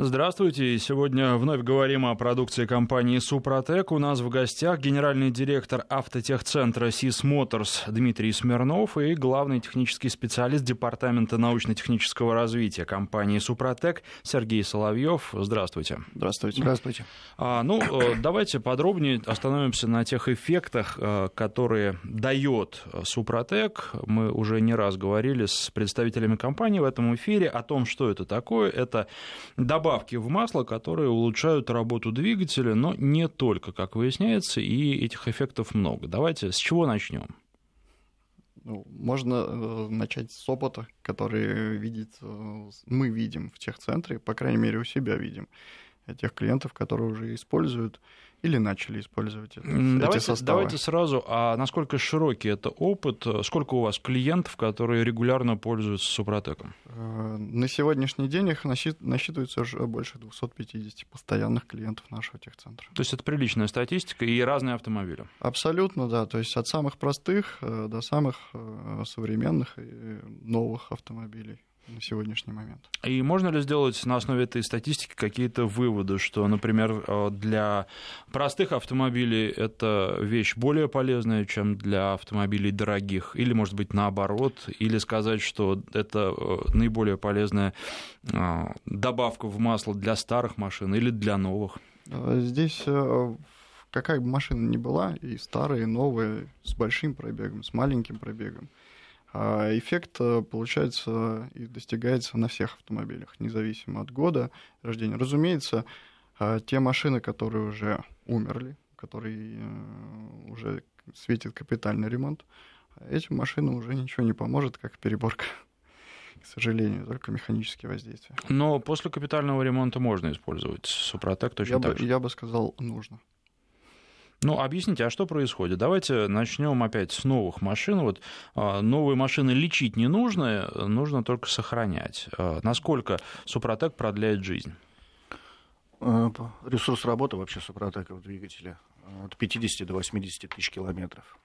Здравствуйте. Сегодня вновь говорим о продукции компании «Супротек». У нас в гостях генеральный директор автотехцентра «СИС Моторс» Дмитрий Смирнов и главный технический специалист Департамента научно-технического развития компании «Супротек» Сергей Соловьев. Здравствуйте. Здравствуйте. Здравствуйте. А, ну, э, давайте подробнее остановимся на тех эффектах, э, которые дает «Супротек». Мы уже не раз говорили с представителями компании в этом эфире о том, что это такое. Это добавка добавки в масло, которые улучшают работу двигателя, но не только, как выясняется, и этих эффектов много. Давайте с чего начнем? Ну, можно э, начать с опыта, который видит, э, мы видим в техцентре, по крайней мере, у себя видим, тех клиентов, которые уже используют или начали использовать это, давайте, эти составы. Давайте сразу, а насколько широкий это опыт? Сколько у вас клиентов, которые регулярно пользуются Супротеком? Э, на сегодняшний день их насчитывается уже больше 250 постоянных клиентов нашего техцентра. То есть это приличная статистика и разные автомобили? Абсолютно, да. То есть от самых простых э, до самых э, современных и новых автомобилей на сегодняшний момент. И можно ли сделать на основе этой статистики какие-то выводы, что, например, э, для простых автомобилей это вещь более полезная, чем для автомобилей дорогих, или, может быть, наоборот, или сказать, что это э, наиболее полезная э, добавка в масло для старых машин или для новых? Здесь какая бы машина ни была, и старые, и новые, с большим пробегом, с маленьким пробегом, а эффект э, получается и достигается на всех автомобилях, независимо от года рождения. Разумеется, а, те машины, которые уже умерли, которые э, уже светит капитальный ремонт, этим машинам уже ничего не поможет, как переборка к сожалению, только механические воздействия. Но после капитального ремонта можно использовать Супротек точно я так бы, же? Я бы сказал, нужно. Ну, объясните, а что происходит? Давайте начнем опять с новых машин. Вот а, новые машины лечить не нужно, нужно только сохранять. А, насколько Супротек продляет жизнь? Э, ресурс работы вообще Супротека в двигателе от 50 до 80 тысяч километров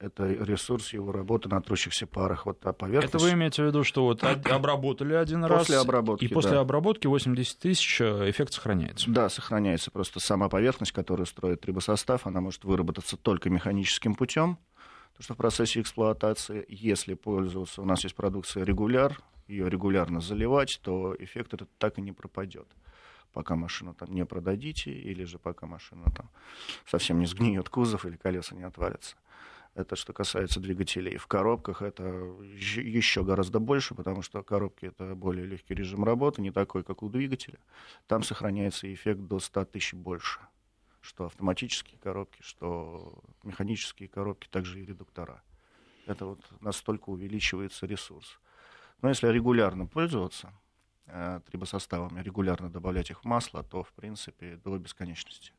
это ресурс его работы на трущихся парах. Вот та поверхность... Это вы имеете в виду, что вот обработали один раз, после обработки, и после да. обработки 80 тысяч э, эффект сохраняется? Да, сохраняется. Просто сама поверхность, которую строит трибосостав, она может выработаться только механическим путем, потому что в процессе эксплуатации, если пользоваться, у нас есть продукция регуляр, ее регулярно заливать, то эффект этот так и не пропадет пока машину там не продадите, или же пока машина там совсем не сгниет кузов или колеса не отвалятся. Это что касается двигателей. В коробках это еще гораздо больше, потому что коробки это более легкий режим работы, не такой, как у двигателя. Там сохраняется эффект до 100 тысяч больше. Что автоматические коробки, что механические коробки, также и редуктора. Это вот настолько увеличивается ресурс. Но если регулярно пользоваться э, трибосоставами, регулярно добавлять их в масло, то, в принципе, до бесконечности.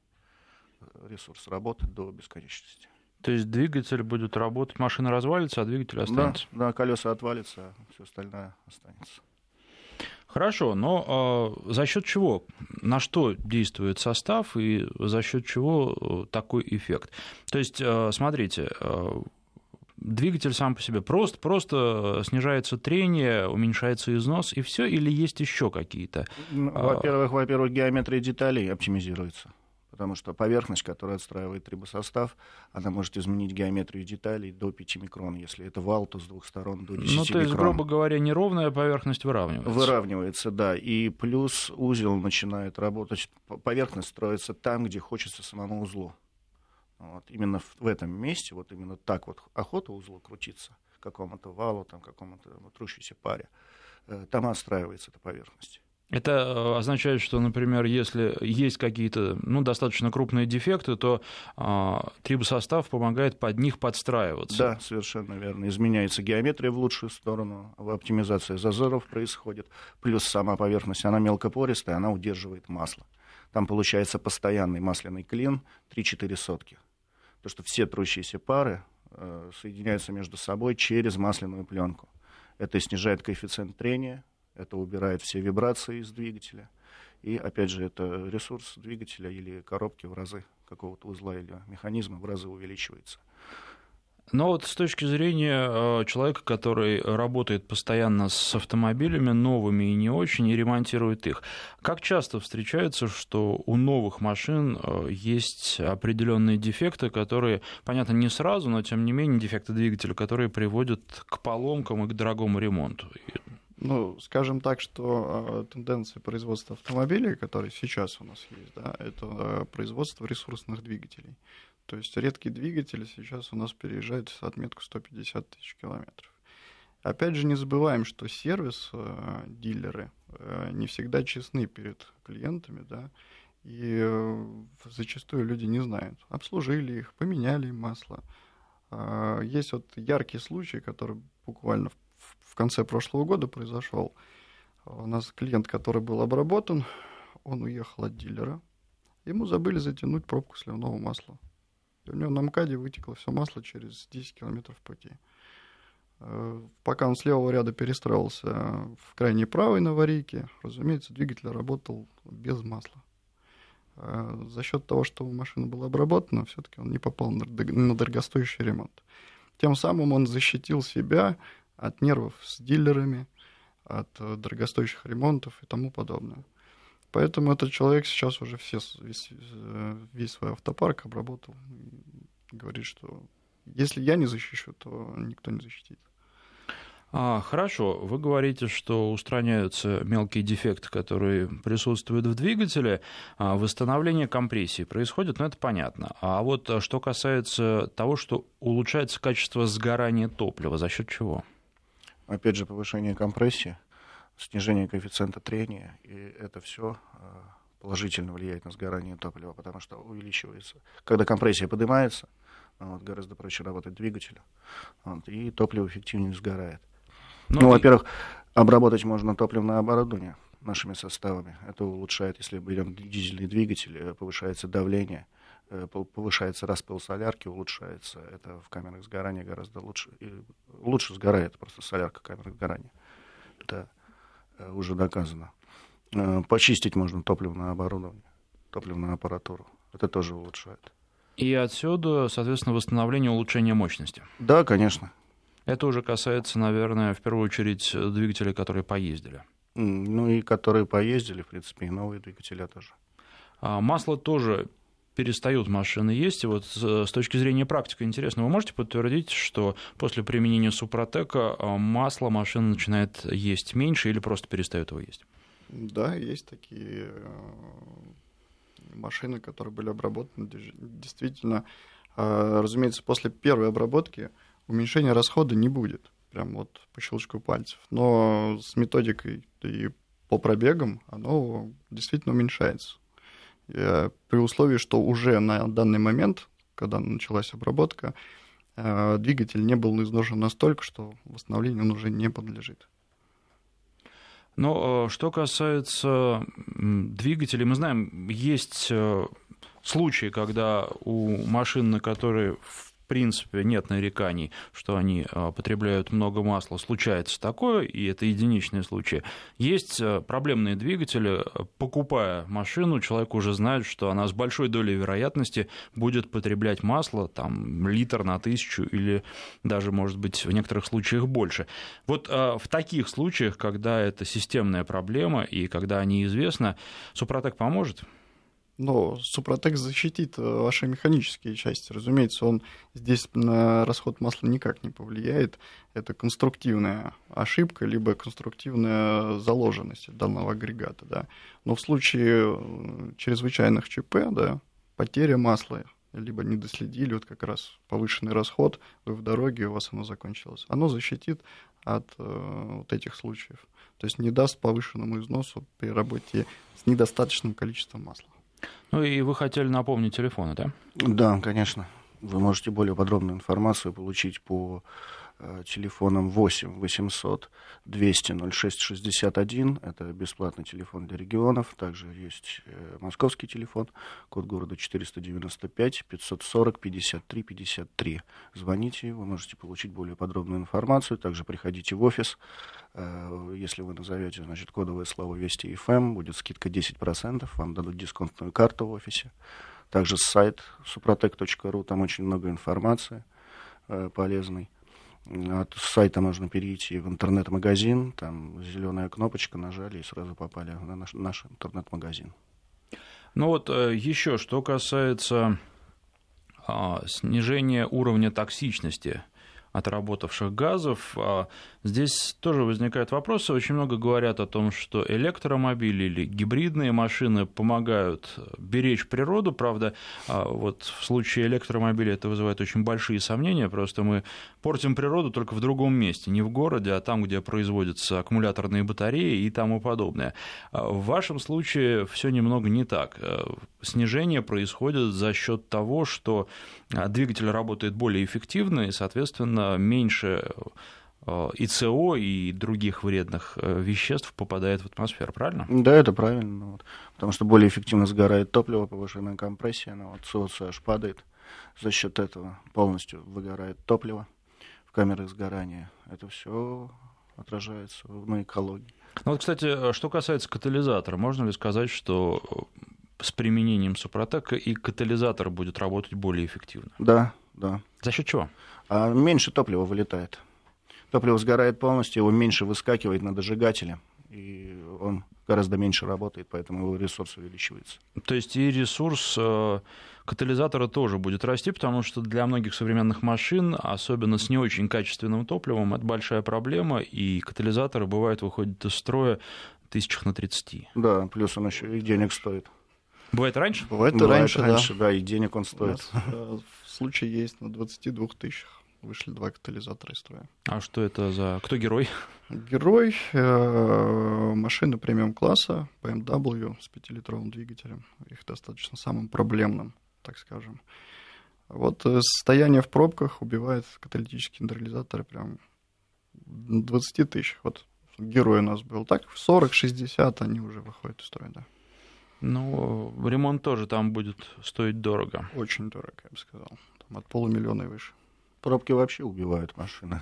Ресурс работает до бесконечности. То есть двигатель будет работать, машина развалится, а двигатель останется? Да, да колеса отвалится, а все остальное останется. Хорошо, но э, за счет чего, на что действует состав и за счет чего э, такой эффект? То есть, э, смотрите, э, двигатель сам по себе просто, просто снижается трение, уменьшается износ и все, или есть еще какие-то? Ну, во-первых, во-первых, геометрия деталей оптимизируется потому что поверхность, которая отстраивает трибосостав, она может изменить геометрию деталей до 5 микрон. Если это вал, то с двух сторон до 10 микрон. Ну, то есть, микрон. грубо говоря, неровная поверхность выравнивается. Выравнивается, да. И плюс узел начинает работать. Поверхность строится там, где хочется самому узлу. Вот. Именно в, в этом месте, вот именно так вот охота узлу крутиться, какому-то валу, там, какому-то трущейся паре, э, там отстраивается эта поверхность. Это э, означает, что, например, если есть какие-то ну, достаточно крупные дефекты, то а, трибосостав помогает под них подстраиваться. Да, совершенно верно. Изменяется геометрия в лучшую сторону, оптимизация зазоров происходит, плюс сама поверхность, она мелкопористая, она удерживает масло. Там получается постоянный масляный клин 3-4 сотки. То, что все трущиеся пары э, соединяются между собой через масляную пленку. Это снижает коэффициент трения, это убирает все вибрации из двигателя. И, опять же, это ресурс двигателя или коробки в разы какого-то узла или механизма в разы увеличивается. Но вот с точки зрения э, человека, который работает постоянно с автомобилями, новыми и не очень, и ремонтирует их, как часто встречается, что у новых машин э, есть определенные дефекты, которые, понятно, не сразу, но тем не менее дефекты двигателя, которые приводят к поломкам и к дорогому ремонту? Ну, скажем так, что э, тенденция производства автомобилей, которые сейчас у нас есть, да, это э, производство ресурсных двигателей. То есть редкие двигатели сейчас у нас переезжают отметку 150 тысяч километров. Опять же, не забываем, что сервис, э, дилеры э, не всегда честны перед клиентами, да, и э, зачастую люди не знают. Обслужили их, поменяли им масло. Э, есть вот яркий случай, который буквально в, в конце прошлого года произошел. У нас клиент, который был обработан, он уехал от дилера. Ему забыли затянуть пробку сливного масла. И у него на МКАДе вытекло все масло через 10 километров пути. Э, пока он с левого ряда перестроился в крайний правый на аварийке, разумеется, двигатель работал без масла. Э, за счет того, что машина была обработана, все-таки он не попал на дорогостоящий ремонт. Тем самым он защитил себя от нервов с дилерами, от э, дорогостоящих ремонтов и тому подобное. Поэтому этот человек сейчас уже все, весь, э, весь свой автопарк обработал. И говорит, что если я не защищу, то никто не защитит. А, хорошо, вы говорите, что устраняются мелкие дефекты, которые присутствуют в двигателе. А восстановление компрессии происходит, ну это понятно. А вот а, что касается того, что улучшается качество сгорания топлива, за счет чего? Опять же, повышение компрессии снижение коэффициента трения, и это все а, положительно влияет на сгорание топлива, потому что увеличивается. Когда компрессия поднимается, вот, гораздо проще работать двигателю, вот, и топливо эффективнее сгорает. Ну, ну и... во-первых, обработать можно топливное оборудование нашими составами. Это улучшает, если берем дизельный двигатель, э, повышается давление, э, повышается распыл солярки, улучшается. Это в камерах сгорания гораздо лучше. лучше сгорает просто солярка камеры сгорания. Это Э, уже доказано. Э, почистить можно топливное оборудование, топливную аппаратуру. Это тоже улучшает. И отсюда, соответственно, восстановление, улучшение мощности. Да, конечно. Это уже касается, наверное, в первую очередь двигателей, которые поездили. Ну и которые поездили, в принципе, и новые двигатели тоже. А масло тоже перестают машины есть. И вот с точки зрения практики интересно, вы можете подтвердить, что после применения Супротека а, масло машина начинает есть меньше или просто перестает его есть? Да, есть такие э, машины, которые были обработаны. Действительно, разумеется, после первой обработки уменьшения расхода не будет, прям вот по щелчку пальцев. Но с методикой и по пробегам оно действительно уменьшается. Э, при условии, что уже на данный момент, когда началась обработка, э, двигатель не был изношен настолько, что восстановлению он уже не подлежит. Но э, что касается двигателей, мы знаем, есть случаи, когда у машин, на которые принципе нет нареканий, что они а, потребляют много масла. Случается такое, и это единичные случаи. Есть а, проблемные двигатели. Покупая машину, человек уже знает, что она с большой долей вероятности будет потреблять масло, там, литр на тысячу или даже, может быть, в некоторых случаях больше. Вот а, в таких случаях, когда это системная проблема и когда они известны, Супротек поможет? Но Супротек защитит э, ваши механические части. Разумеется, он здесь на расход масла никак не повлияет. Это конструктивная ошибка, либо конструктивная заложенность данного агрегата. Да. Но в случае э, чрезвычайных ЧП, да, потеря масла, либо не доследили, вот как раз повышенный расход, вы в дороге, у вас оно закончилось. Оно защитит от э, вот этих случаев. То есть не даст повышенному износу при работе с недостаточным количеством масла. Ну и вы хотели напомнить телефоны, да? Да, конечно. Вы можете более подробную информацию получить по э, телефонам 8 800 200 06 61. Это бесплатный телефон для регионов. Также есть э, московский телефон, код города 495 540 53 53. Звоните, вы можете получить более подробную информацию. Также приходите в офис. Э, если вы назовете значит, кодовое слово Вести FM, будет скидка 10%, вам дадут дисконтную карту в офисе. Также сайт suprotec.ru, там очень много информации. полезный. От сайта можно перейти в интернет-магазин, там зеленая кнопочка, нажали и сразу попали на наш, наш интернет-магазин. Ну вот еще, что касается а, снижения уровня токсичности отработавших газов. А здесь тоже возникают вопросы. Очень много говорят о том, что электромобили или гибридные машины помогают беречь природу. Правда, а вот в случае электромобиля это вызывает очень большие сомнения. Просто мы портим природу только в другом месте. Не в городе, а там, где производятся аккумуляторные батареи и тому подобное. А в вашем случае все немного не так. Снижение происходит за счет того, что двигатель работает более эффективно и, соответственно, меньше э, ИЦО и других вредных э, веществ попадает в атмосферу, правильно? Да, это правильно. Вот. Потому что более эффективно сгорает топливо, повышенная компрессия, но вот СО2 падает. За счет этого полностью выгорает топливо в камерах сгорания. Это все отражается на экологии. Ну вот, кстати, что касается катализатора, можно ли сказать, что с применением Супротека и катализатор будет работать более эффективно? Да, да. За счет чего? а меньше топлива вылетает. Топливо сгорает полностью, его меньше выскакивает на дожигателе, и он гораздо меньше работает, поэтому его ресурс увеличивается. То есть и ресурс э, катализатора тоже будет расти, потому что для многих современных машин, особенно с не очень качественным топливом, это большая проблема, и катализаторы бывают выходят из строя тысячах на 30. Да, плюс он еще и денег стоит. Бывает раньше? Бывает, Бывает раньше, раньше, да. да, и денег он стоит. Э, в случае есть на 22 тысячах вышли два катализатора из строя. А что это за... Кто герой? Герой э, машины премиум-класса BMW с 5-литровым двигателем. Их достаточно самым проблемным, так скажем. Вот э, состояние в пробках убивает каталитические нейтрализаторы прям 20 тысяч. Вот герой у нас был. Так, в 40-60 они уже выходят из строя, да. Ну, ремонт тоже там будет стоить дорого. Очень дорого, я бы сказал. Там от полумиллиона и выше. Пробки вообще убивают машины.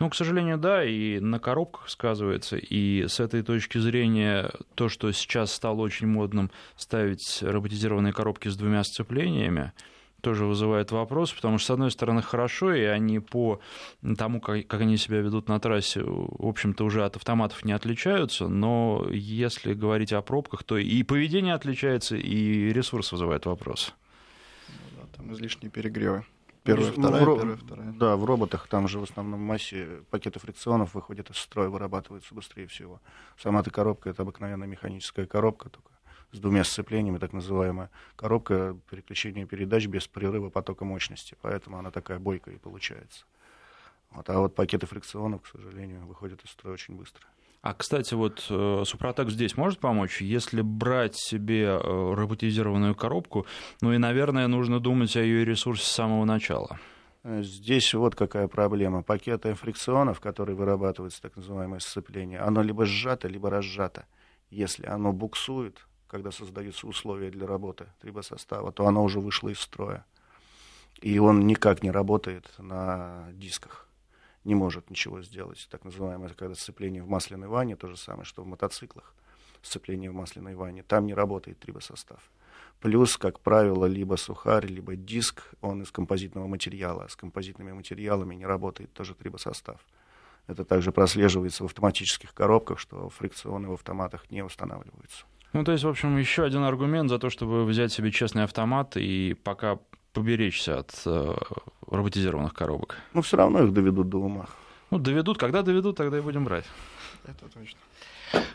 Ну, к сожалению, да, и на коробках сказывается. И с этой точки зрения то, что сейчас стало очень модным ставить роботизированные коробки с двумя сцеплениями, тоже вызывает вопрос, потому что, с одной стороны, хорошо, и они по тому, как, как они себя ведут на трассе, в общем-то, уже от автоматов не отличаются, но если говорить о пробках, то и поведение отличается, и ресурс вызывает вопрос. Ну, да, там излишние перегревы. Первая, Ну, вторая, ро- первая, вторая. Да, в роботах там же в основном массе пакеты фрикционов выходят из строя, вырабатываются быстрее всего. Сама эта коробка это обыкновенная механическая коробка, только с двумя сцеплениями, так называемая коробка переключения передач без прерыва потока мощности, поэтому она такая бойкая и получается. Вот, а вот пакеты фрикционов, к сожалению, выходят из строя очень быстро. А, кстати, вот э, Супротек здесь может помочь, если брать себе э, роботизированную коробку, ну и, наверное, нужно думать о ее ресурсе с самого начала. Э, Здесь вот какая проблема. Пакеты фрикционов, которые вырабатываются, так называемое сцепление, оно либо сжато, либо разжато. Если оно буксует, когда создаются условия для работы трибосостава, то оно уже вышло из строя. И он никак не работает на дисках. Не может ничего сделать. Так называемое, когда сцепление в масляной ванне, то же самое, что в мотоциклах. Сцепление в масляной ванне. Там не работает трибосостав. Плюс, как правило, либо сухарь, либо диск, он из композитного материала. С композитными материалами не работает тоже трибосостав. Это также прослеживается в автоматических коробках, что фрикционы в автоматах не устанавливаются. Ну, то есть, в общем, еще один аргумент за то, чтобы взять себе честный автомат и пока поберечься от э, роботизированных коробок. Но все равно их доведут до ума. Ну, доведут, когда доведут, тогда и будем брать. Это точно.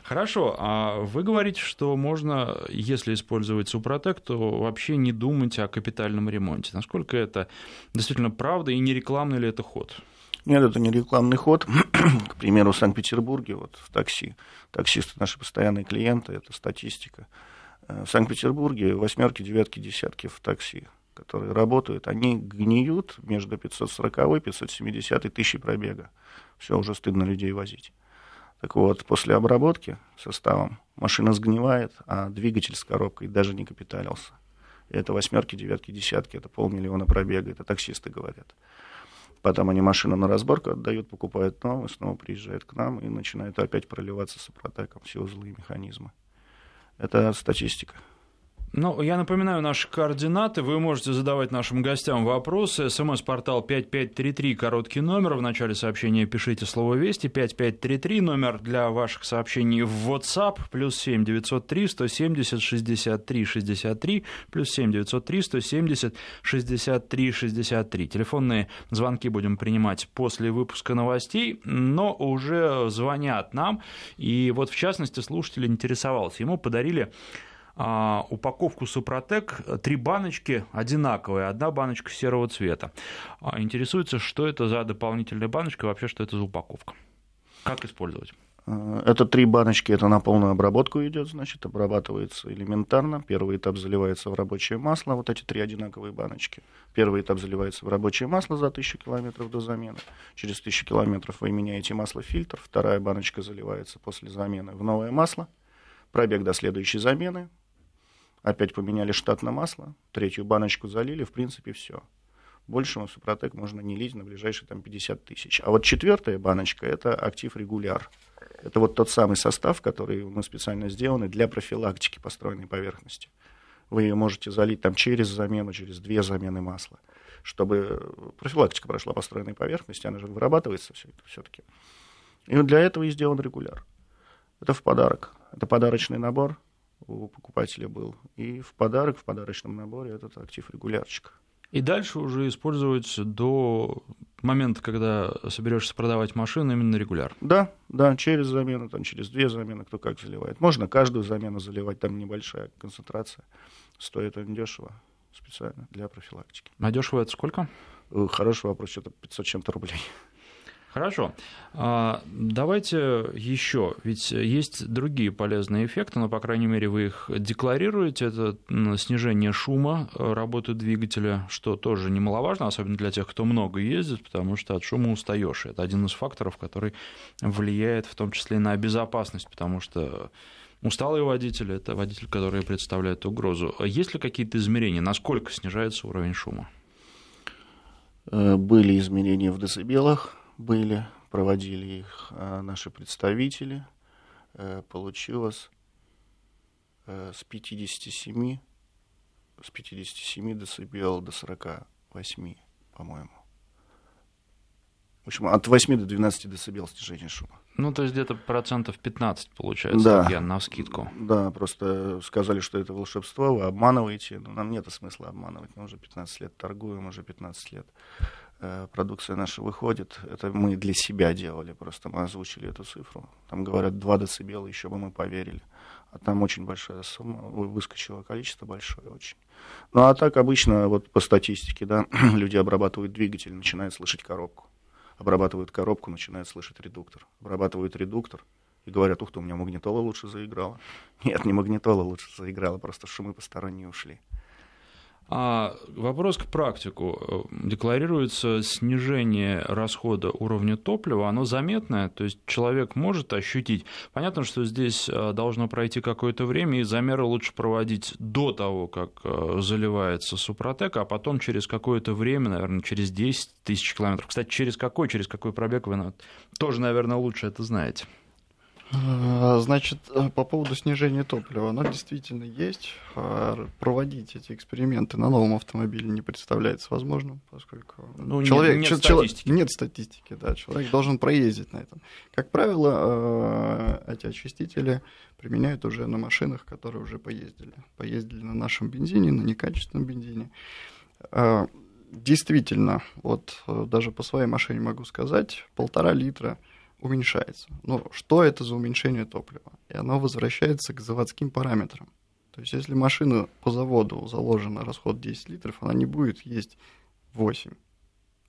Хорошо, а вы говорите, что можно, если использовать Супротек, то вообще не думать о капитальном ремонте. Насколько это действительно правда и не рекламный ли это ход? Нет, это не рекламный ход. К примеру, в Санкт-Петербурге, вот в такси, таксисты наши постоянные клиенты, это статистика. Э, В Санкт-Петербурге восьмерки, девятки, десятки в такси, которые работают, они гниют между 540 и 570 тысячи пробега. Все, уже стыдно людей возить. Так вот, после обработки составом машина сгнивает, а двигатель с коробкой даже не капиталился. Это восьмерки, девятки, десятки, это полмиллиона пробега, это таксисты говорят. Потом они машину на разборку отдают, покупают новую, снова приезжают к нам и начинают опять проливаться супротеком все узлы и механизмы. Это статистика. Ну, я напоминаю наши координаты. Вы можете задавать нашим гостям вопросы. СМС-портал 5533, короткий номер. В начале сообщения пишите слово «Вести». 5533, номер для ваших сообщений в WhatsApp. Плюс 7 903 170 63 63. Плюс 7 903 170 63 63. Телефонные звонки будем принимать после выпуска новостей, но уже звонят нам. И вот, в частности, слушатель интересовался. Ему подарили а, упаковку Супротек, три баночки одинаковые, одна баночка серого цвета. А, интересуется, что это за дополнительная баночка вообще, что это за упаковка. Как использовать? А, это три баночки, это на полную обработку идет, значит, обрабатывается элементарно. Первый этап заливается в рабочее масло, вот эти три одинаковые баночки. Первый этап заливается в рабочее масло за 1000 километров до замены. Через 1000 километров вы меняете масло-фильтр. Вторая баночка заливается после замены в новое масло. Пробег до следующей замены, Опять поменяли штат на масло, третью баночку залили, в принципе, все. Больше в Супротек можно не лить на ближайшие там, 50 тысяч. А вот четвертая баночка – это актив регуляр. Это вот тот самый состав, который мы специально сделаны для профилактики построенной поверхности. Вы ее можете залить там через замену, через две замены масла, чтобы профилактика прошла построенной поверхности, она же вырабатывается все это все-таки. И вот для этого и сделан регуляр. Это в подарок. Это подарочный набор, у покупателя был. И в подарок, в подарочном наборе этот актив регулярчик. И дальше уже использовать до момента, когда соберешься продавать машину, именно регуляр. Да, да, через замену, там, через две замены, кто как заливает. Можно каждую замену заливать, там небольшая концентрация. Стоит он дешево, специально для профилактики. А дешево это сколько? Э, хороший вопрос, что-то 500 чем-то рублей. Хорошо. А, давайте еще, ведь есть другие полезные эффекты, но, по крайней мере, вы их декларируете. Это снижение шума э, работы двигателя, что тоже немаловажно, особенно для тех, кто много ездит, потому что от шума устаешь. Это один из факторов, который влияет в том числе и на безопасность, потому что Усталый водитель – это водитель, который представляет угрозу. Есть ли какие-то измерения, насколько снижается уровень шума? Э, были изменения в децибелах, были, проводили их а, наши представители. Э, получилось э, с 57, с 57 децибел до 48, по-моему. В общем, от 8 до 12 децибел снижение шума. Ну, то есть где-то процентов 15 получается, да. я на скидку. Да, просто сказали, что это волшебство, вы обманываете. Но нам нет смысла обманывать. Мы уже 15 лет торгуем, уже 15 лет продукция наша выходит, это мы для себя делали, просто мы озвучили эту цифру. Там говорят 2 децибела, еще бы мы поверили. А там очень большая сумма, выскочило количество большое очень. Ну а так обычно, вот по статистике, да, люди обрабатывают двигатель, начинают слышать коробку. Обрабатывают коробку, начинают слышать редуктор. Обрабатывают редуктор, и говорят, ух ты, у меня магнитола лучше заиграла. Нет, не магнитола лучше заиграла, просто шумы посторонние ушли. А вопрос к практику. Декларируется снижение расхода уровня топлива, оно заметное, то есть человек может ощутить. Понятно, что здесь э, должно пройти какое-то время, и замеры лучше проводить до того, как э, заливается супротек, а потом через какое-то время, наверное, через 10 тысяч километров. Кстати, через какой, через какой пробег вы тоже, наверное, лучше это знаете. А, значит, э, по поводу снижения топлива, оно действительно есть. А, проводить эти эксперименты на новом автомобиле не представляется возможным, поскольку ну, человек, нет, нет, статистики. нет статистики, да, человек должен проездить на этом. Как правило, эти очистители применяют уже на машинах, которые уже поездили. Поездили на нашем бензине, на некачественном бензине. Действительно, вот э, даже по своей машине могу сказать, полтора литра – уменьшается. Но что это за уменьшение топлива? И оно возвращается к заводским параметрам. То есть если машина по заводу заложена расход 10 литров, она не будет есть 8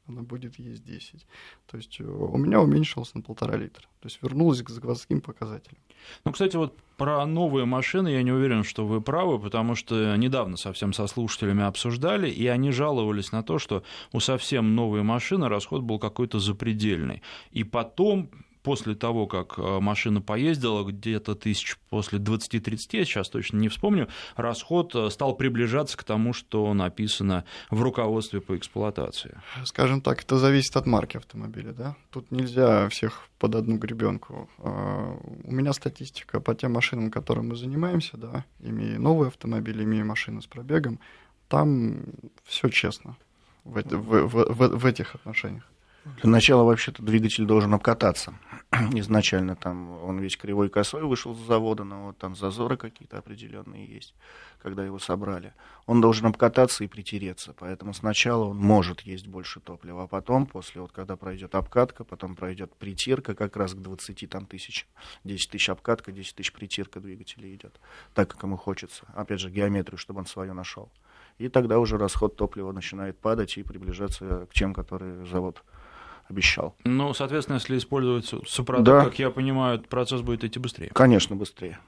она будет есть 10. То есть э, у меня уменьшилось на полтора литра. То есть вернулась к заводским показателям. Ну, кстати, вот про новые машины я не уверен, что вы правы, потому что недавно совсем со слушателями обсуждали, и они жаловались на то, что у совсем новой машины расход был какой-то запредельный. И потом после того, как э, машина поездила, где-то тысяч после 20-30, я сейчас точно не вспомню, расход э, стал приближаться к тому, что написано в руководстве по эксплуатации? Скажем так, это зависит от марки автомобиля, да? Тут нельзя всех под одну гребенку. А, у меня статистика по тем машинам, которым мы занимаемся, да, имея новый автомобиль, имея машину с пробегом, там все честно в, в, в, в, в этих отношениях. Для начала вообще-то двигатель должен обкататься. Изначально там он весь кривой косой вышел с завода, но вот там зазоры какие-то определенные есть, когда его собрали. Он должен обкататься и притереться, поэтому сначала он может есть больше топлива, а потом, после вот когда пройдет обкатка, потом пройдет притирка, как раз к 20 там, тысяч, 10 тысяч обкатка, 10 тысяч притирка двигателя идет, так как ему хочется. Опять же, геометрию, чтобы он свое нашел. И тогда уже расход топлива начинает падать и приближаться к тем, которые завод обещал. Ну, соответственно, если использовать супротек, да. как я понимаю, процесс будет идти быстрее. Конечно, быстрее.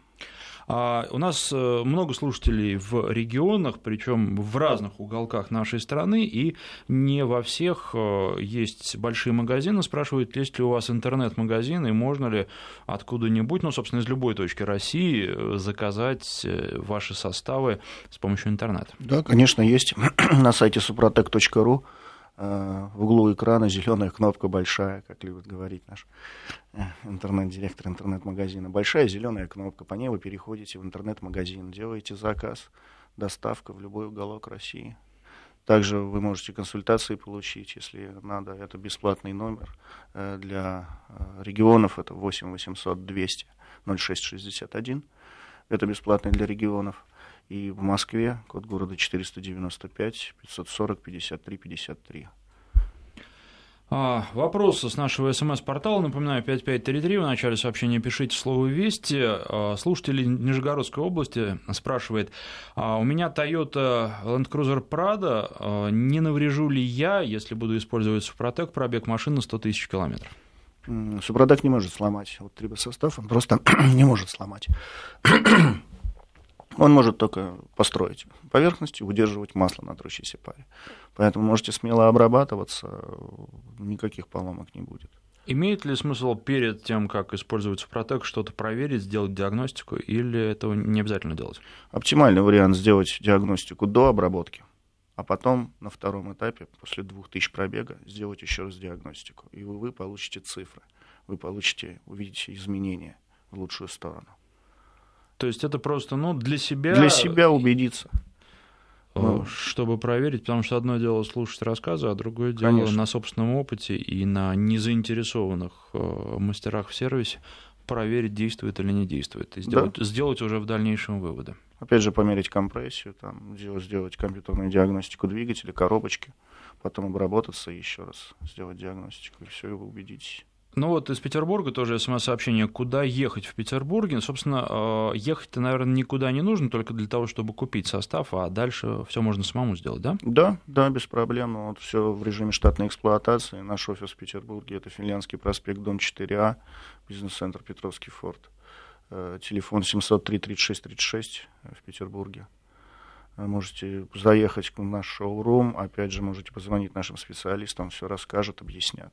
А у нас э, много слушателей в регионах, причем в разных уголках нашей страны, и не во всех э, есть большие магазины. Спрашивают, есть ли у вас интернет-магазин, и можно ли откуда-нибудь, ну, собственно, из любой точки России э, заказать ваши составы с помощью интернета? Да, конечно, есть на сайте suprotec.ru в углу экрана зеленая кнопка большая, как любит говорить наш э, интернет-директор интернет-магазина. Большая зеленая кнопка, по ней вы переходите в интернет-магазин, делаете заказ, доставка в любой уголок России. Также вы можете консультации получить, если надо. Это бесплатный номер э, для регионов. Это 8 800 200 0661. Это бесплатный для регионов. И в Москве код города 495 540 53 53. А, вопросы с нашего смс-портала. Напоминаю, 5533. В начале сообщения пишите слово «Вести». А, слушатель Нижегородской области спрашивает. А, у меня Toyota Land Cruiser Prado. Не наврежу ли я, если буду использовать Супротек, пробег машины 100 тысяч километров? Супротек не может сломать. Вот трибосостав он просто не может сломать. Он может только построить поверхность и удерживать масло на трущейся паре. Поэтому можете смело обрабатываться, никаких поломок не будет. Имеет ли смысл перед тем, как использовать Супротек, что-то проверить, сделать диагностику, или этого не обязательно делать? Оптимальный вариант сделать диагностику до обработки, а потом на втором этапе, после 2000 пробега, сделать еще раз диагностику. И вы, вы получите цифры, вы получите, увидите изменения в лучшую сторону. То есть это просто ну, для себя... Для себя убедиться. Э, ну. Чтобы проверить, потому что одно дело слушать рассказы, а другое дело Конечно. на собственном опыте и на незаинтересованных э, мастерах в сервисе проверить, действует или не действует, и сделать, да. сделать уже в дальнейшем выводы. Опять же, померить компрессию, там, сделать компьютерную диагностику двигателя, коробочки, потом обработаться и еще раз сделать диагностику, и все, и вы убедитесь. Ну вот из Петербурга тоже смс-сообщение, куда ехать в Петербурге. Собственно, э, ехать-то, наверное, никуда не нужно, только для того, чтобы купить состав, а дальше все можно самому сделать, да? Да, да, без проблем. Вот все в режиме штатной эксплуатации. Наш офис в Петербурге это Финляндский проспект, дом 4А, бизнес-центр Петровский форт. Э, телефон 703-3636 в Петербурге. Можете заехать в наш шоу-рум, опять же, можете позвонить нашим специалистам, все расскажут, объяснят.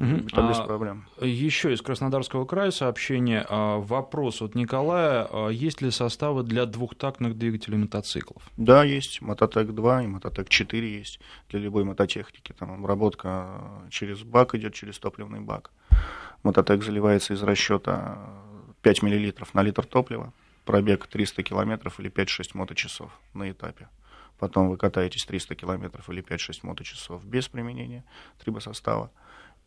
Угу. Это без а, проблем. Еще из Краснодарского края сообщение. А, вопрос от Николая. А, есть ли составы для двухтактных двигателей мотоциклов? Да, есть. Мототек 2 и Мототек 4 есть для любой мототехники. Там обработка через бак идет, через топливный бак. Мототек заливается из расчета 5 мл на литр топлива. Пробег 300 километров или 5-6 моточасов на этапе. Потом вы катаетесь 300 километров или 5-6 моточасов без применения трибосостава.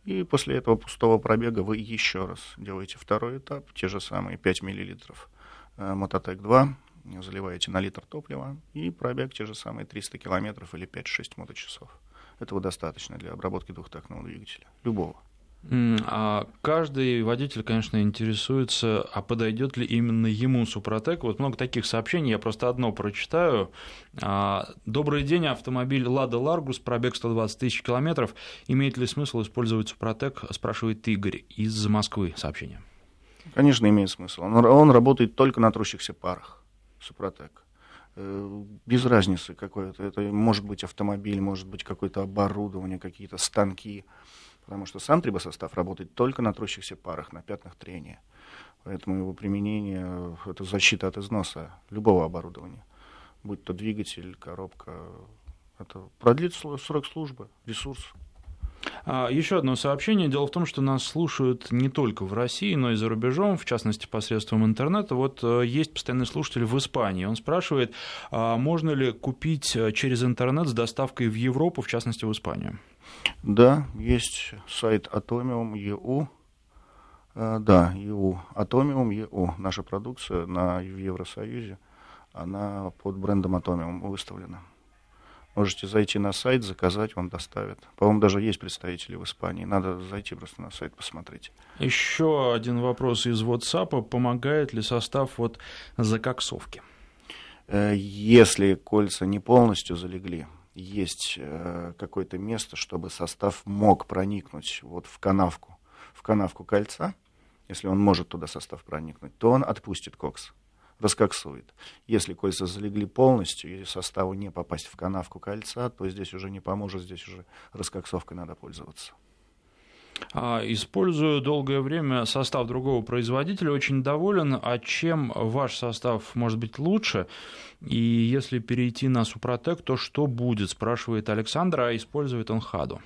И после этого пустого пробега вы еще раз делаете второй этап, те же самые 5 мл Мототек 2, заливаете на литр топлива, и пробег те же самые 300 километров или 5-6 моточасов. Этого достаточно для обработки двухтактного двигателя, любого. А каждый водитель, конечно, интересуется, а подойдет ли именно ему Супротек. Вот много таких сообщений, я просто одно прочитаю. А, Добрый день, автомобиль Лада Ларгус, пробег 120 тысяч километров. Имеет ли смысл использовать Супротек, спрашивает Игорь из Москвы сообщение. Конечно, имеет смысл. Он, он работает только на трущихся парах, Супротек э, без разницы какой-то. Это может быть автомобиль, может быть какое-то оборудование, какие-то станки. Потому что сам трибосостав работает только на трущихся парах, на пятнах трения. Поэтому его применение — это защита от износа любого оборудования. Будь то двигатель, коробка. Это продлит срок службы, ресурс. А, Еще одно сообщение. Дело в том, что нас слушают не только в России, но и за рубежом, в частности, посредством интернета. Вот э, есть постоянный слушатель в Испании. Он спрашивает, а можно ли купить э, через интернет с доставкой в Европу, в частности, в Испанию? Да, есть сайт Atomium.eu. Э, да, EU. Atomium.eu. Наша продукция на, в Евросоюзе, она под брендом Atomium выставлена. Можете зайти на сайт, заказать, вам доставят. По-моему, даже есть представители в Испании. Надо зайти просто на сайт, посмотреть. Еще один вопрос из WhatsApp. Помогает ли состав вот закоксовки? Э, если кольца не полностью залегли, есть э, какое-то место, чтобы состав мог проникнуть вот в канавку, в канавку кольца, если он может туда состав проникнуть, то он отпустит кокс раскоксует. Если кольца залегли полностью, и составу не попасть в канавку кольца, то здесь уже не поможет, здесь уже раскоксовкой надо пользоваться. А, использую долгое время состав другого производителя, очень доволен. А чем ваш состав может быть лучше? И если перейти на Супротек, то что будет, спрашивает Александр, а использует он Хаду?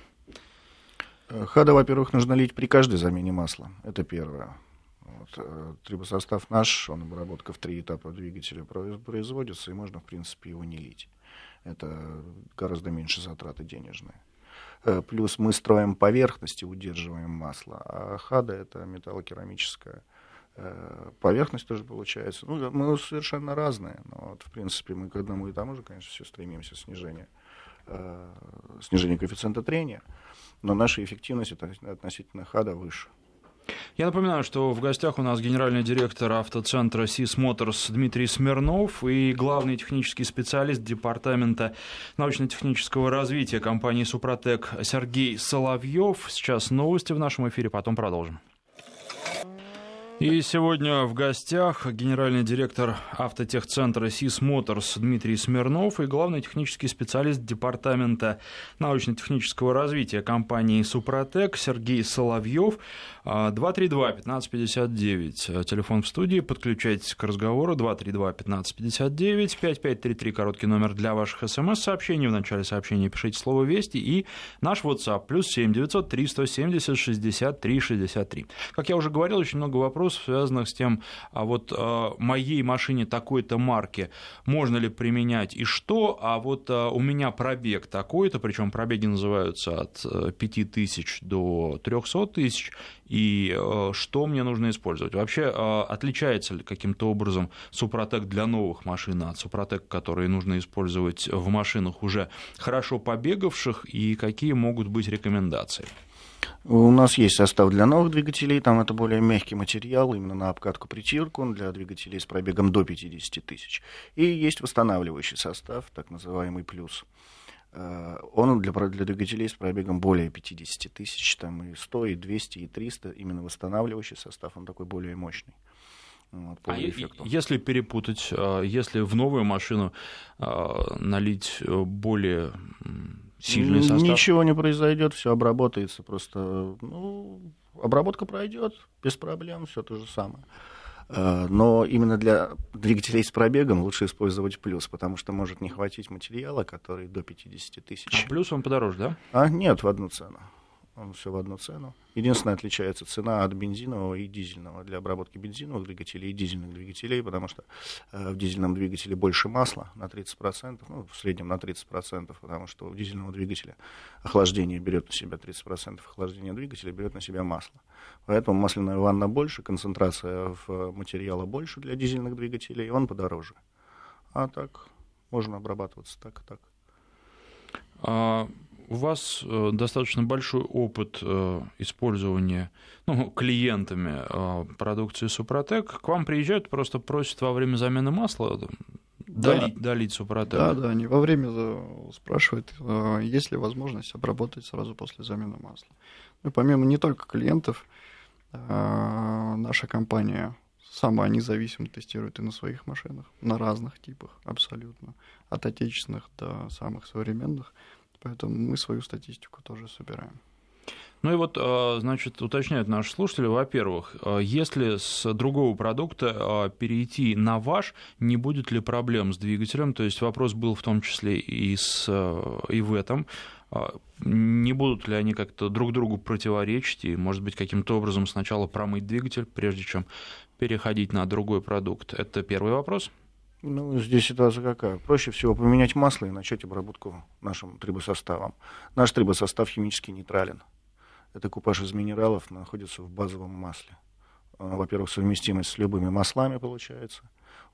Хада, во-первых, нужно лить при каждой замене масла. Это первое. Вот, э, трибосостав наш, он обработка в три этапа двигателя производится, и можно, в принципе, его не лить. Это гораздо меньше затраты денежные. Э, плюс мы строим поверхности, удерживаем масло, а хада это металлокерамическая э, поверхность тоже получается. Ну, мы совершенно разные, но вот, в принципе мы к одному и тому же, конечно, все стремимся снижение, снижение коэффициента трения, но наша эффективность относительно хада выше. Я напоминаю, что в гостях у нас генеральный директор автоцентра СИС Моторс Дмитрий Смирнов и главный технический специалист департамента научно-технического развития компании «Супротек» Сергей Соловьев. Сейчас новости в нашем эфире, потом продолжим. И сегодня в гостях генеральный директор автотехцентра СИС Моторс Дмитрий Смирнов и главный технический специалист департамента научно-технического развития компании «Супротек» Сергей Соловьев. 232-1559, телефон в студии, подключайтесь к разговору, 232-1559, 5533, короткий номер для ваших смс-сообщений, в начале сообщения пишите слово «Вести» и наш WhatsApp, плюс 7 903 170 63 63. Как я уже говорил, очень много вопросов, связанных с тем, а вот а, моей машине такой-то марки можно ли применять и что, а вот а, у меня пробег такой-то, причем пробеги называются от 5000 э, до 300 тысяч, и э, что мне нужно использовать. Вообще э, отличается ли каким-то образом Супротек для новых машин от Супротек, которые нужно использовать в машинах уже хорошо побегавших, и какие могут быть рекомендации? У нас есть состав для новых двигателей, там это более мягкий материал, именно на обкатку-притирку для двигателей с пробегом до 50 тысяч. И есть восстанавливающий состав, так называемый плюс. Э, он для, для двигателей с пробегом более 50 тысяч, там и 100, и 200, и 300, именно восстанавливающий состав, он такой более мощный. Вот, а если перепутать, э, если в новую машину э, налить более сильный состав? Ничего не произойдет, все обработается, просто ну, обработка пройдет без проблем, все то же самое. Э, но именно для двигателей с пробегом лучше использовать плюс, потому что может не хватить материала, который до 50 тысяч. А плюс он подороже, да? А, нет, в одну цену он все в одну цену. Единственное, отличается цена от бензинового и дизельного для обработки бензиновых двигателей и дизельных двигателей, потому что э, в дизельном двигателе больше масла на 30%, ну, в среднем на 30%, потому что у дизельного двигателя охлаждение берет на себя 30%, охлаждение двигателя берет на себя масло. Поэтому масляная ванна больше, концентрация в материала больше для дизельных двигателей, и он подороже. А так можно обрабатываться так и так. А у вас э, достаточно большой опыт э, использования ну, клиентами э, продукции Супротек. К вам приезжают, просто просят во время замены масла да. долить, долить Супротек. Да, да, они во время спрашивают, есть ли возможность обработать сразу после замены масла. Ну, помимо не только клиентов, наша компания сама независимо тестирует и на своих машинах, на разных типах абсолютно, от отечественных до самых современных. Поэтому мы свою статистику тоже собираем. Ну и вот, э, значит, уточняют наши слушатели, во-первых, э, если с другого продукта э, перейти на ваш, не будет ли проблем с двигателем? То есть вопрос был в том числе и, с, и в этом. Не будут ли они как-то друг другу противоречить и, может быть, каким-то образом сначала промыть двигатель, прежде чем переходить на другой продукт? Это первый вопрос. Ну, здесь ситуация какая? Проще всего поменять масло и начать обработку нашим трибосоставом. Наш трибосостав химически нейтрален. Это купаж из минералов находится в базовом масле. А, во-первых, совместимость с любыми маслами получается.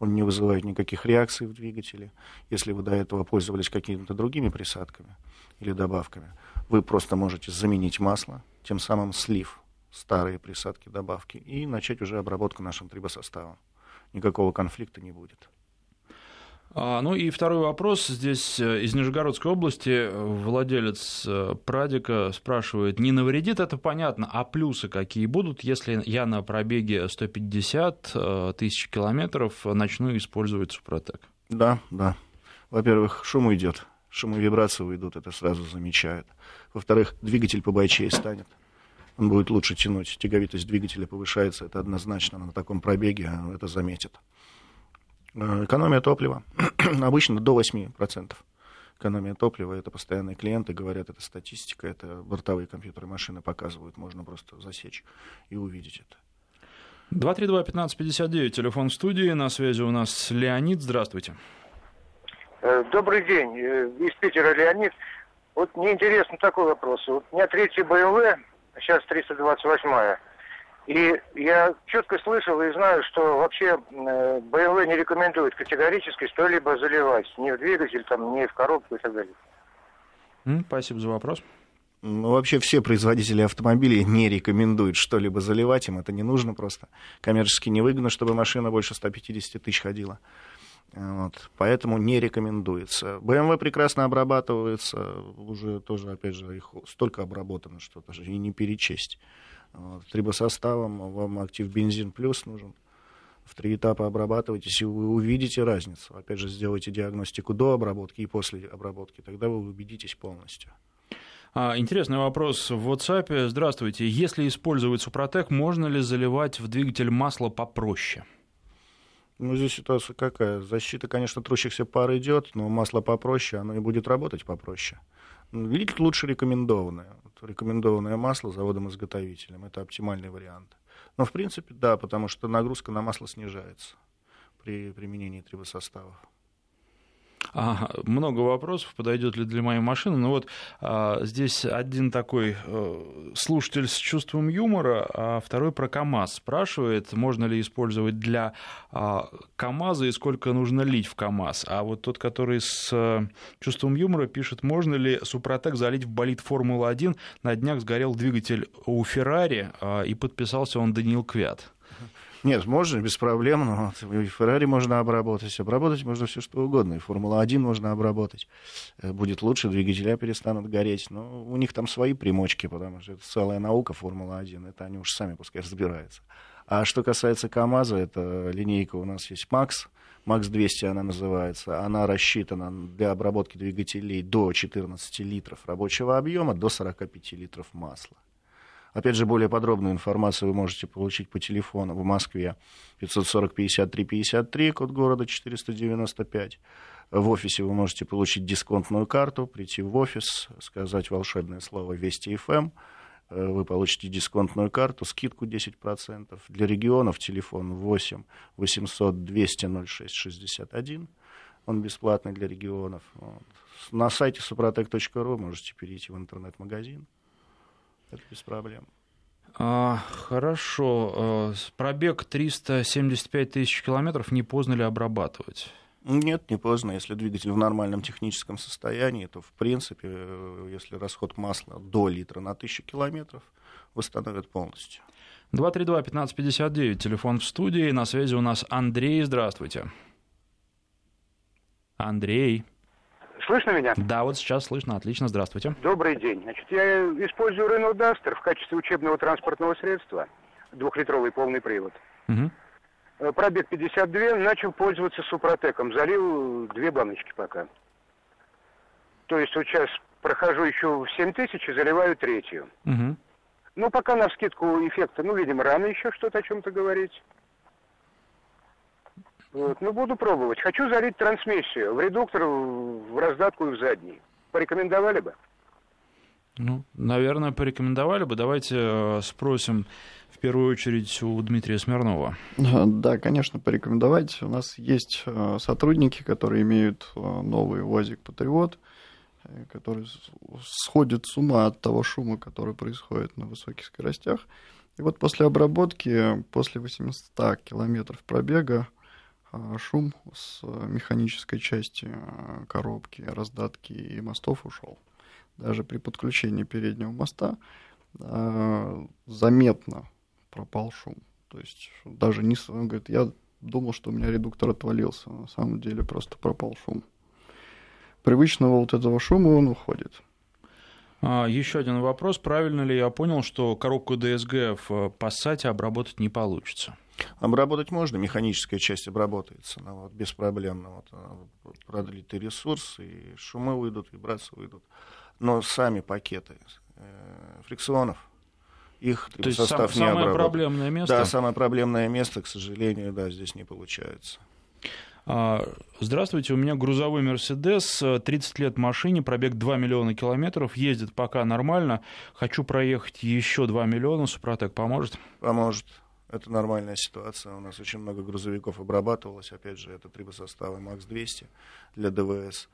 Он не вызывает никаких реакций в двигателе. Если вы до этого пользовались какими-то другими присадками или добавками, вы просто можете заменить масло, тем самым слив старые присадки, добавки, и начать уже обработку нашим трибосоставом. Никакого конфликта не будет. А, ну и второй вопрос. Здесь э, из Нижегородской области э, владелец э, Прадика спрашивает, не навредит, это понятно, а плюсы какие будут, если я на пробеге 150 тысяч километров начну использовать Супротек? Да, да. Во-первых, шум уйдет, шум и вибрации уйдут, это сразу замечают. Во-вторых, двигатель побойчее станет он будет лучше тянуть. Тяговитость двигателя повышается, это однозначно на таком пробеге это заметит. Э, экономия топлива. Обычно до 8%. Экономия топлива, это постоянные клиенты, говорят, это статистика, это бортовые компьютеры машины показывают, можно просто засечь и увидеть это. 232-1559, телефон в студии, на связи у нас Леонид, здравствуйте. Э, добрый день, э, из Питера Леонид. Вот мне интересно такой вопрос. Вот у меня третий БМВ, сейчас 328-я. И я четко слышал и знаю, что вообще э, БМВ не рекомендует категорически что-либо заливать. Ни в двигатель, там, ни в коробку и так далее. Спасибо за вопрос. Ну, вообще все производители автомобилей не рекомендуют что-либо заливать, им это не нужно просто. Коммерчески невыгодно, чтобы машина больше 150 тысяч ходила. Вот, поэтому не рекомендуется. BMW прекрасно обрабатывается, уже тоже, опять же, их столько обработано, что даже и не перечесть. Вот, трибосоставом вам актив бензин плюс нужен. В три этапа обрабатывайтесь, и вы увидите разницу. Опять же, сделайте диагностику до обработки и после обработки, тогда вы убедитесь полностью. А, интересный вопрос в WhatsApp. Здравствуйте. Если использовать Супротек, можно ли заливать в двигатель масло попроще? Ну, здесь ситуация какая? Защита, конечно, трущихся пар идет, но масло попроще, оно и будет работать попроще. Лить лучше рекомендованное. Рекомендованное масло заводом-изготовителем. Это оптимальный вариант. Но, в принципе, да, потому что нагрузка на масло снижается при применении трибосоставов. Много вопросов, подойдет ли для моей машины. Ну вот а, здесь один такой а, слушатель с чувством юмора, а второй про КАМАЗ спрашивает, можно ли использовать для а, КАМАЗа и сколько нужно лить в КАМАЗ. А вот тот, который с а, чувством юмора пишет, можно ли Супротек залить в болид Формулы-1. На днях сгорел двигатель у Феррари, а, и подписался он Даниил Квят. Нет, можно, без проблем. Но и Феррари можно обработать. Обработать можно все что угодно. И Формула-1 можно обработать. Э, будет лучше, двигателя перестанут гореть. Но у них там свои примочки, потому что это целая наука Формула-1. Это они уж сами пускай разбираются. А что касается КАМАЗа, это линейка у нас есть МАКС. МАКС 200 она называется. Она рассчитана для обработки двигателей до 14 литров рабочего объема, до 45 литров масла. Опять же, более подробную информацию вы можете получить по телефону в Москве 540-53-53, код города 495. В офисе вы можете получить дисконтную карту, прийти в офис, сказать волшебное слово «Вести ФМ», э, вы получите дисконтную карту, скидку 10%. Для регионов телефон 8 800 200 06 61. Он бесплатный для регионов. Вот. На сайте suprotec.ru можете перейти в интернет-магазин. Это без проблем. А, хорошо. А, пробег 375 тысяч километров. Не поздно ли обрабатывать? Нет, не поздно. Если двигатель в нормальном техническом состоянии, то, в принципе, э, если расход масла до литра на тысячу километров, восстановят полностью. 232-1559, телефон в студии. На связи у нас Андрей. Здравствуйте. Андрей. Слышно меня? Да, вот сейчас слышно. Отлично. Здравствуйте. Добрый день. Значит, я использую Renault Duster в качестве учебного транспортного средства. Двухлитровый полный привод. Угу. Пробег 52. Начал пользоваться Супротеком. Залил две баночки пока. То есть вот сейчас прохожу еще в 7 тысяч и заливаю третью. Угу. Ну, пока на скидку эффекта, ну, видимо, рано еще что-то о чем-то говорить. Вот. Ну, буду пробовать. Хочу залить трансмиссию в редуктор, в раздатку и в задний. Порекомендовали бы? Ну, наверное, порекомендовали бы. Давайте э, спросим в первую очередь у Дмитрия Смирнова. Да, конечно, порекомендовать. У нас есть э, сотрудники, которые имеют э, новый УАЗик Патриот, которые сходят с ума от того шума, который происходит на высоких скоростях. И вот после обработки, после 800 километров пробега, шум с механической части коробки, раздатки и мостов ушел даже при подключении переднего моста э, заметно пропал шум. То есть даже не... Он говорит, я думал, что у меня редуктор отвалился. На самом деле просто пропал шум. Привычного вот этого шума он уходит. А, еще один вопрос. Правильно ли я понял, что коробку DSG в Passat обработать не получится? Обработать можно, механическая часть обработается, но вот без проблем. Вот, э, продлитый ресурс, и шумы выйдут, вибрации выйдут но сами пакеты э, фрикционов, их То есть состав сам, не самое проблемное место? Да, самое проблемное место, к сожалению, да, здесь не получается. А, здравствуйте, у меня грузовой Мерседес, 30 лет машине, пробег 2 миллиона километров, ездит пока нормально. Хочу проехать еще 2 миллиона, Супротек поможет? Поможет. Это нормальная ситуация. У нас очень много грузовиков обрабатывалось. Опять же, это трибосоставы МАКС-200 для ДВС.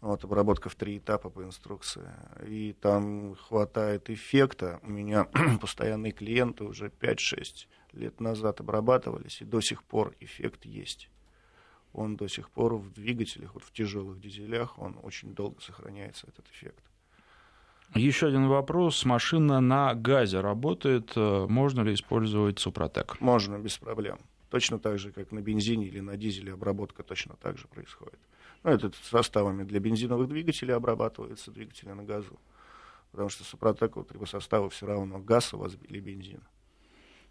Вот, обработка в три этапа по инструкции. И там хватает эффекта. У меня постоянные клиенты уже 5-6 лет назад обрабатывались, и до сих пор эффект есть. Он до сих пор в двигателях, вот в тяжелых дизелях, он очень долго сохраняется, этот эффект. Еще один вопрос. Машина на газе работает. Можно ли использовать Супротек? Можно, без проблем. Точно так же, как на бензине или на дизеле обработка точно так же происходит. Ну, это составами для бензиновых двигателей обрабатывается, двигатели на газу. Потому что Супротек, вот, трибосоставы все равно газ у вас или бензин.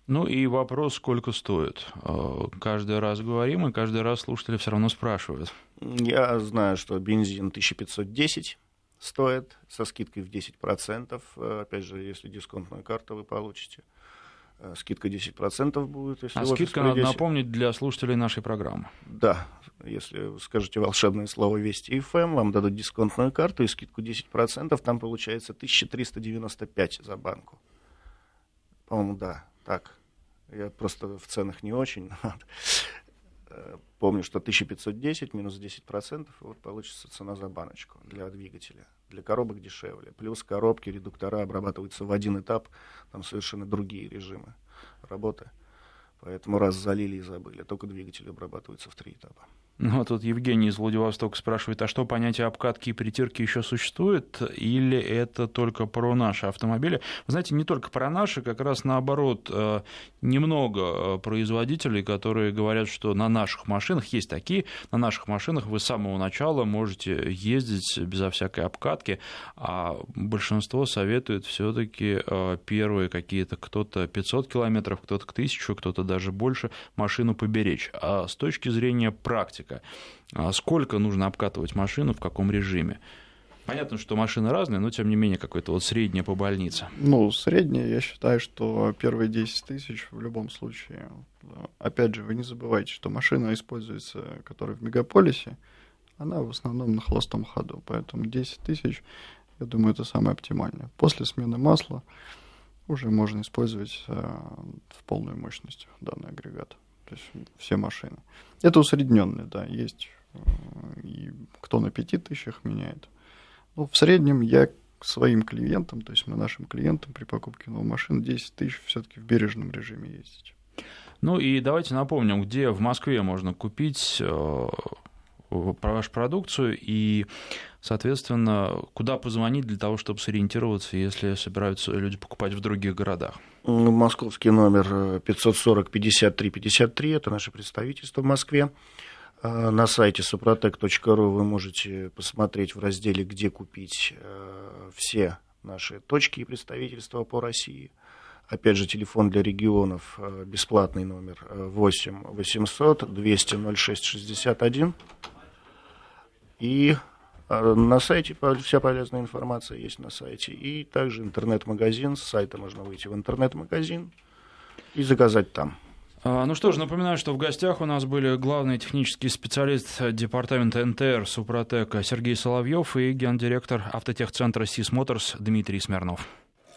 Ну и вопрос, сколько стоит. Э, каждый раз говорим, и каждый раз слушатели все равно спрашивают. Я знаю, что бензин 1510 стоит со скидкой в 10%. Э, опять же, если дисконтную карту вы получите. Э, скидка 10% будет. Если а скидка, надо напомнить, для слушателей нашей программы. Да, если вы скажете волшебное слово Вести ФМ, вам дадут дисконтную карту и скидку 10%, там получается 1395 за банку. По-моему, да, так. Я просто в ценах не очень. Э, помню, что 1510 минус 10%, вот получится цена за баночку для двигателя. Для коробок дешевле. Плюс коробки, редуктора обрабатываются в один этап, там совершенно другие режимы работы. Поэтому раз залили и забыли, только двигатели обрабатываются в три этапа. Ну, а тут Евгений из Владивостока спрашивает, а что понятие обкатки и притирки еще существует, или это только про наши автомобили? Вы знаете, не только про наши, как раз наоборот, э, немного э, производителей, которые говорят, что на наших машинах, есть такие, на наших машинах вы с самого начала можете ездить безо всякой обкатки, а большинство советует все-таки э, первые какие-то, кто-то 500 километров, кто-то к 1000, кто-то даже больше машину поберечь. А с точки зрения практики, практика. А сколько нужно обкатывать машину, в каком режиме? Понятно, что машины разные, но тем не менее какое-то вот среднее по больнице. Ну, среднее, я считаю, что первые 10 тысяч в любом случае. Опять же, вы не забывайте, что машина используется, которая в мегаполисе, она в основном на холостом ходу. Поэтому 10 тысяч, я думаю, это самое оптимальное. После смены масла уже можно использовать э, в полную мощность данный агрегат то есть все машины. Это усредненные, да, есть э, и кто на пяти тысячах меняет. Ну, в среднем я своим клиентам, то есть мы нашим клиентам при покупке новой машины 10 тысяч все-таки в бережном режиме ездить. Ну и давайте напомним, где в Москве можно купить э, про вашу продукцию и, соответственно, куда позвонить для того, чтобы сориентироваться, если собираются люди покупать в других городах? Московский номер 540-53-53, э, это наше представительство в Москве. Э, на сайте suprotec.ru вы можете посмотреть в разделе «Где купить» э, все наши точки и представительства по России. Опять же, телефон для регионов, бесплатный номер 8 800 200 06 61. И А на сайте вся полезная информация есть на сайте. И также интернет-магазин. С сайта можно выйти в интернет-магазин и заказать там. А, ну что ж, напоминаю, что в гостях у нас были главный технический специалист департамента НТР Супротека Сергей Соловьев и гендиректор автотехцентра СИС Моторс Дмитрий Смирнов.